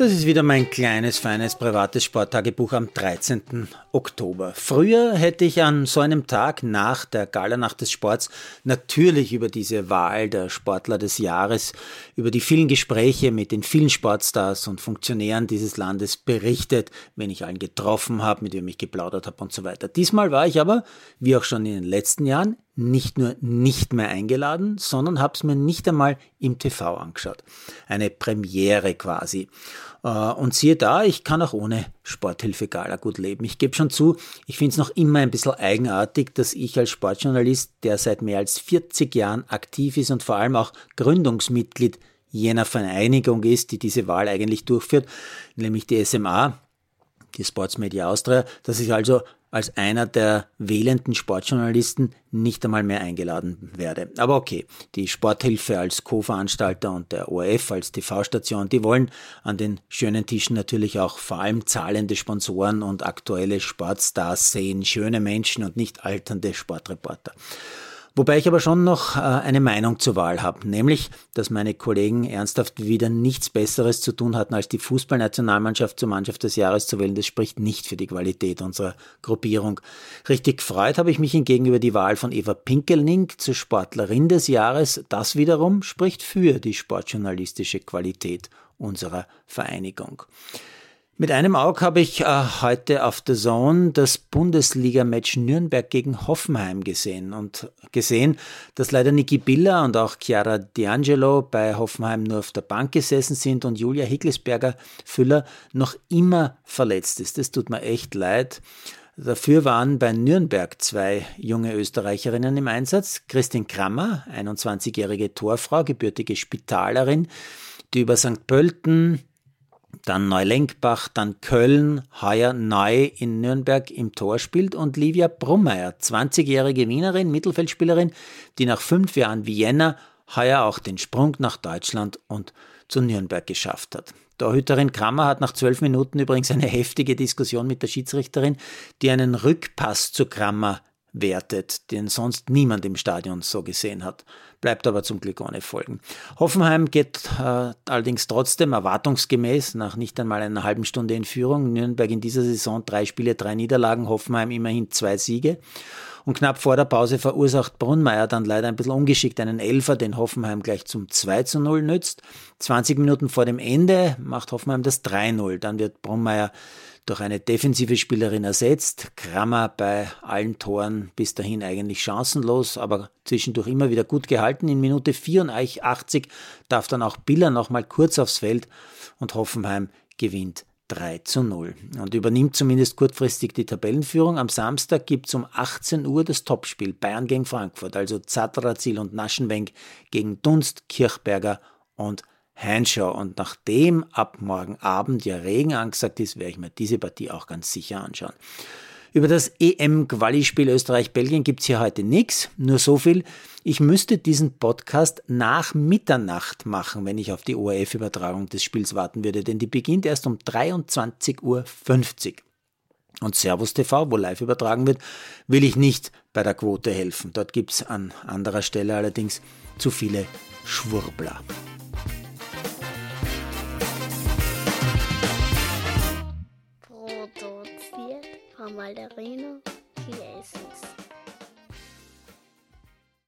Das ist wieder mein kleines, feines, privates Sporttagebuch am 13. Oktober. Früher hätte ich an so einem Tag nach der Galanacht des Sports natürlich über diese Wahl der Sportler des Jahres, über die vielen Gespräche mit den vielen Sportstars und Funktionären dieses Landes berichtet, wenn ich allen getroffen habe, mit wem ich geplaudert habe und so weiter. Diesmal war ich aber, wie auch schon in den letzten Jahren, nicht nur nicht mehr eingeladen, sondern habe es mir nicht einmal im TV angeschaut. Eine Premiere quasi. Äh, und siehe da, ich kann auch ohne Sporthilfe Gala gut leben. Ich gebe schon zu, ich finde es noch immer ein bisschen eigenartig, dass ich als Sportjournalist, der seit mehr als 40 Jahren aktiv ist und vor allem auch Gründungsmitglied jener Vereinigung ist, die diese Wahl eigentlich durchführt, nämlich die SMA, die Sports Media Austria, dass ich also als einer der wählenden Sportjournalisten nicht einmal mehr eingeladen werde. Aber okay, die Sporthilfe als Co-Veranstalter und der ORF als TV-Station, die wollen an den schönen Tischen natürlich auch vor allem zahlende Sponsoren und aktuelle Sportstars sehen, schöne Menschen und nicht alternde Sportreporter. Wobei ich aber schon noch äh, eine Meinung zur Wahl habe, nämlich, dass meine Kollegen ernsthaft wieder nichts Besseres zu tun hatten, als die Fußballnationalmannschaft zur Mannschaft des Jahres zu wählen. Das spricht nicht für die Qualität unserer Gruppierung. Richtig gefreut habe ich mich hingegen über die Wahl von Eva Pinkelning zur Sportlerin des Jahres. Das wiederum spricht für die sportjournalistische Qualität unserer Vereinigung. Mit einem Auge habe ich äh, heute auf der Zone das Bundesliga-Match Nürnberg gegen Hoffenheim gesehen und gesehen, dass leider Niki Biller und auch Chiara D'Angelo bei Hoffenheim nur auf der Bank gesessen sind und Julia Hickelsberger Füller noch immer verletzt ist. Das tut mir echt leid. Dafür waren bei Nürnberg zwei junge Österreicherinnen im Einsatz. Christine Krammer, 21-jährige Torfrau, gebürtige Spitalerin, die über St. Pölten, dann Neulenkbach, dann Köln, heuer neu in Nürnberg im Tor spielt und Livia Brummeier, 20-jährige Wienerin, Mittelfeldspielerin, die nach fünf Jahren Vienna heuer auch den Sprung nach Deutschland und zu Nürnberg geschafft hat. Torhüterin Krammer hat nach zwölf Minuten übrigens eine heftige Diskussion mit der Schiedsrichterin, die einen Rückpass zu Krammer wertet, den sonst niemand im Stadion so gesehen hat. Bleibt aber zum Glück ohne Folgen. Hoffenheim geht äh, allerdings trotzdem erwartungsgemäß nach nicht einmal einer halben Stunde in Führung. Nürnberg in dieser Saison drei Spiele, drei Niederlagen, Hoffenheim immerhin zwei Siege. Und knapp vor der Pause verursacht Brunmeier dann leider ein bisschen ungeschickt einen Elfer, den Hoffenheim gleich zum 2 zu 0 nützt. 20 Minuten vor dem Ende macht Hoffenheim das 3-0. Dann wird Brunmeier durch eine defensive Spielerin ersetzt. Krammer bei allen Toren bis dahin eigentlich chancenlos, aber zwischendurch immer wieder gut gehalten. In Minute 84 darf dann auch Biller nochmal kurz aufs Feld und Hoffenheim gewinnt 3 zu 0 und übernimmt zumindest kurzfristig die Tabellenführung. Am Samstag gibt es um 18 Uhr das Topspiel Bayern gegen Frankfurt, also Zatterazil und Naschenwenk gegen Dunst, Kirchberger und Hanshaw. Und nachdem ab morgen Abend ja Regen angesagt ist, werde ich mir diese Partie auch ganz sicher anschauen. Über das EM-Quali-Spiel Österreich-Belgien gibt es hier heute nichts, nur so viel. Ich müsste diesen Podcast nach Mitternacht machen, wenn ich auf die ORF-Übertragung des Spiels warten würde, denn die beginnt erst um 23.50 Uhr. Und Servus TV, wo live übertragen wird, will ich nicht bei der Quote helfen. Dort gibt es an anderer Stelle allerdings zu viele Schwurbler. Malderino Chiesens.